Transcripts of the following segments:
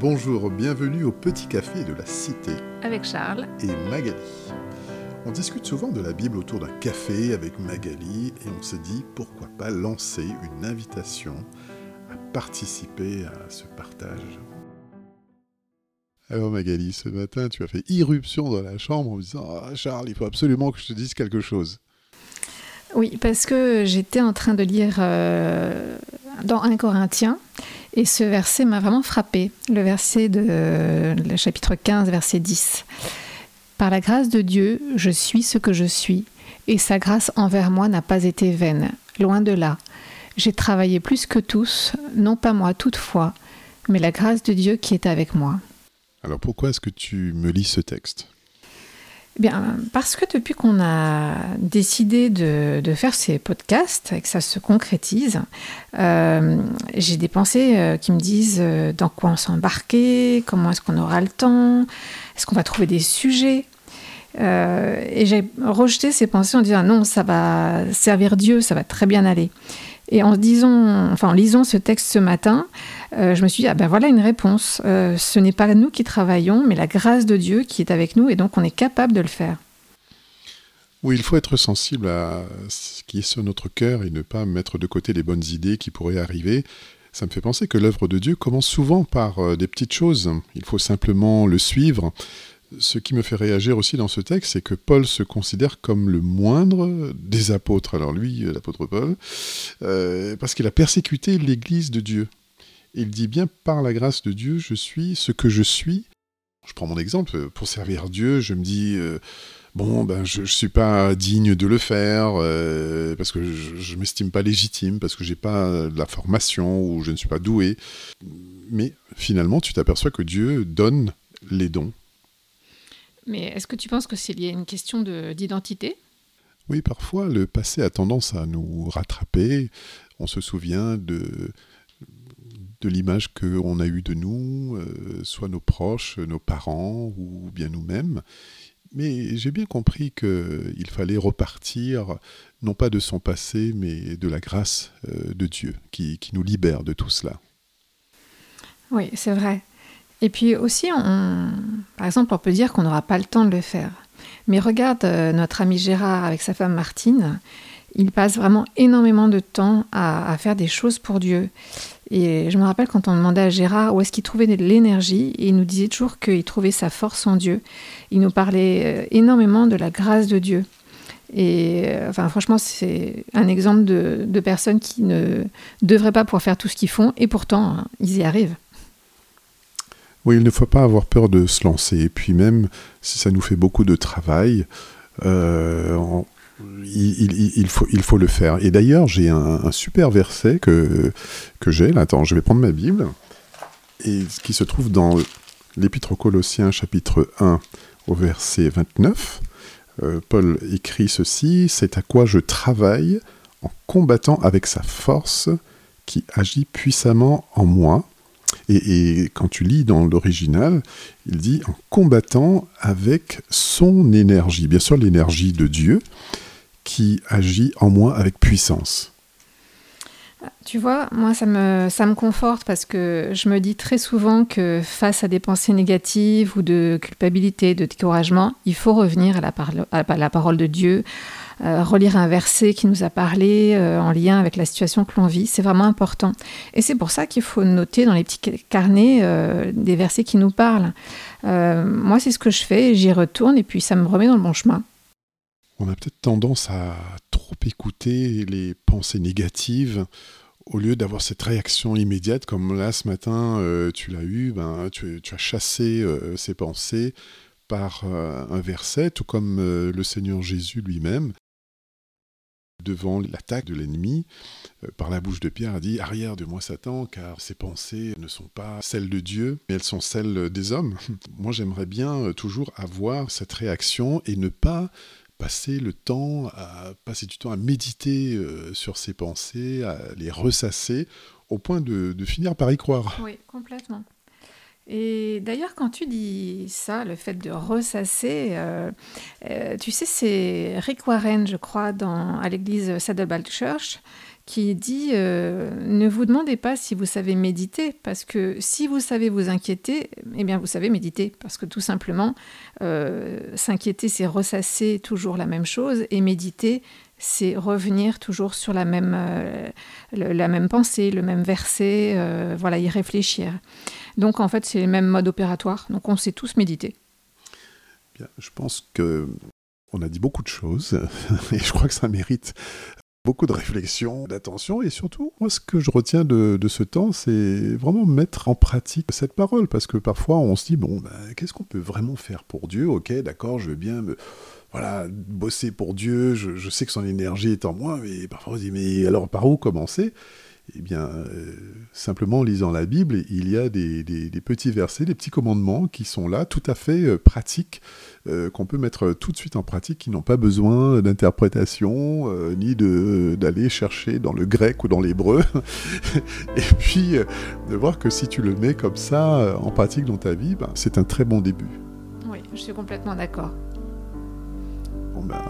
Bonjour, bienvenue au Petit Café de la Cité. Avec Charles. Et Magali. On discute souvent de la Bible autour d'un café avec Magali et on se dit pourquoi pas lancer une invitation à participer à ce partage. Alors Magali, ce matin tu as fait irruption dans la chambre en me disant ah, Charles, il faut absolument que je te dise quelque chose. Oui, parce que j'étais en train de lire euh, dans 1 Corinthien et ce verset m'a vraiment frappé, le verset de le chapitre 15, verset 10. Par la grâce de Dieu, je suis ce que je suis, et sa grâce envers moi n'a pas été vaine, loin de là. J'ai travaillé plus que tous, non pas moi toutefois, mais la grâce de Dieu qui est avec moi. Alors pourquoi est-ce que tu me lis ce texte? Bien, parce que depuis qu'on a décidé de, faire ces podcasts et que ça se concrétise, euh, j'ai des pensées euh, qui me disent euh, dans quoi on s'embarquer, comment est-ce qu'on aura le temps, est-ce qu'on va trouver des sujets. et j'ai rejeté ces pensées en disant non, ça va servir Dieu, ça va très bien aller. Et en, disant, enfin, en lisant ce texte ce matin, euh, je me suis dit, ah ben voilà une réponse. Euh, ce n'est pas nous qui travaillons, mais la grâce de Dieu qui est avec nous, et donc on est capable de le faire. Oui, il faut être sensible à ce qui est sur notre cœur et ne pas mettre de côté les bonnes idées qui pourraient arriver. Ça me fait penser que l'œuvre de Dieu commence souvent par euh, des petites choses. Il faut simplement le suivre. Ce qui me fait réagir aussi dans ce texte, c'est que Paul se considère comme le moindre des apôtres. Alors lui, l'apôtre Paul, parce qu'il a persécuté l'Église de Dieu. Il dit bien par la grâce de Dieu, je suis ce que je suis. Je prends mon exemple, pour servir Dieu, je me dis, euh, bon, ben, je ne suis pas digne de le faire, euh, parce que je ne m'estime pas légitime, parce que j'ai pas la formation, ou je ne suis pas doué. Mais finalement, tu t'aperçois que Dieu donne les dons. Mais est-ce que tu penses que c'est lié à une question d'identité? Oui, parfois, le passé a tendance à nous rattraper. On se souvient de de l'image qu'on a eue de nous, euh, soit nos proches, nos parents ou bien nous-mêmes. Mais j'ai bien compris qu'il fallait repartir, non pas de son passé, mais de la grâce euh, de Dieu qui, nous libère de tout cela. Oui, c'est vrai. Et puis aussi, par exemple, on peut dire qu'on n'aura pas le temps de le faire. Mais regarde euh, notre ami Gérard avec sa femme Martine, il passe vraiment énormément de temps à, faire des choses pour Dieu. Et je me rappelle quand on demandait à Gérard où est-ce qu'il trouvait de l'énergie, il nous disait toujours qu'il trouvait sa force en Dieu. Il nous parlait euh, énormément de la grâce de Dieu. Et euh, enfin, franchement, c'est un exemple de, personnes qui ne devraient pas pouvoir faire tout ce qu'ils font, et pourtant, hein, ils y arrivent. Oui, il ne faut pas avoir peur de se lancer. Et puis même, si ça nous fait beaucoup de travail, euh, il, faut, le faire. Et d'ailleurs, j'ai un, super verset que, que j'ai. Attends, je vais prendre ma Bible. Et qui se trouve dans l'Épître aux Colossiens, chapitre 1, au verset 29. Euh, Paul écrit ceci C'est à quoi je travaille en combattant avec sa force qui agit puissamment en moi. Et, quand tu lis dans l'original, il dit en combattant avec son énergie, bien sûr l'énergie de Dieu, qui agit en moi avec puissance. Tu vois, moi, ça me, ça me conforte parce que je me dis très souvent que face à des pensées négatives ou de culpabilité, de découragement, il faut revenir à la, à la parole de Dieu, relire un verset qui nous a parlé euh, en lien avec la situation que l'on vit. C'est vraiment important. Et c'est pour ça qu'il faut noter dans les petits carnets euh, des versets qui nous parlent. moi, c'est ce que je fais, j'y retourne et puis ça me remet dans le bon chemin on a peut-être tendance à trop écouter les pensées négatives au lieu d'avoir cette réaction immédiate, comme là ce matin euh, tu l'as eu, ben, tu, as chassé euh, ces pensées par euh, un verset, tout comme le Seigneur Jésus lui-même, devant l'attaque de l'ennemi, par la bouche de Pierre, a dit Arrière de moi, Satan, car ces pensées ne sont pas celles de Dieu, mais elles sont celles des hommes. Moi, j'aimerais bien toujours avoir cette réaction et ne pas passer le temps à passer du temps à méditer euh, sur ses pensées, à les ressasser, au point de, finir par y croire. Oui, complètement. Et d'ailleurs, quand tu dis ça, le fait de ressasser, euh, euh, tu sais, c'est Rick Warren, je crois, dans, à l'église Saddleback Church, qui dit euh, ne vous demandez pas si vous savez méditer, parce que si vous savez vous inquiéter, eh bien vous savez méditer, parce que tout simplement, s'inquiéter, c'est ressasser toujours la même chose, et méditer, c'est revenir toujours sur la même, la même pensée, le même verset, voilà, y réfléchir. Donc en fait, c'est le même mode opératoire, donc on sait tous méditer. Bien, je pense que on a dit beaucoup de choses et je crois que ça mérite beaucoup de réflexion, d'attention, et surtout, moi, ce que je retiens de, ce temps, c'est vraiment mettre en pratique cette parole, parce que parfois, on se dit, bon, ben, qu'est-ce qu'on peut vraiment faire pour Dieu? Ok, d'accord, je veux bien me, voilà, bosser pour Dieu, je, sais que son énergie est en moi, mais parfois on se dit, mais alors par où commencer? Eh bien, euh, simplement en lisant la Bible, il y a des, petits versets, des petits commandements qui sont là, tout à fait euh, pratiques, euh, qu'on peut mettre tout de suite en pratique, qui n'ont pas besoin d'interprétation, ni d'aller chercher dans le grec ou dans l'hébreu. Et puis, de voir que si tu le mets comme ça en pratique dans ta vie, ben, c'est un très bon début. Oui, je suis complètement d'accord. Bon, ben,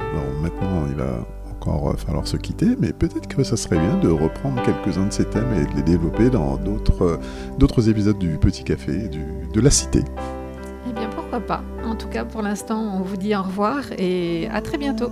maintenant, il va encore falloir se quitter, mais peut-être que ça serait bien de reprendre quelques-uns de ces thèmes et de les développer dans d'autres épisodes du Petit Café, de la Cité. Eh bien, pourquoi pas. En tout cas, pour l'instant, on vous dit au revoir et à très bientôt.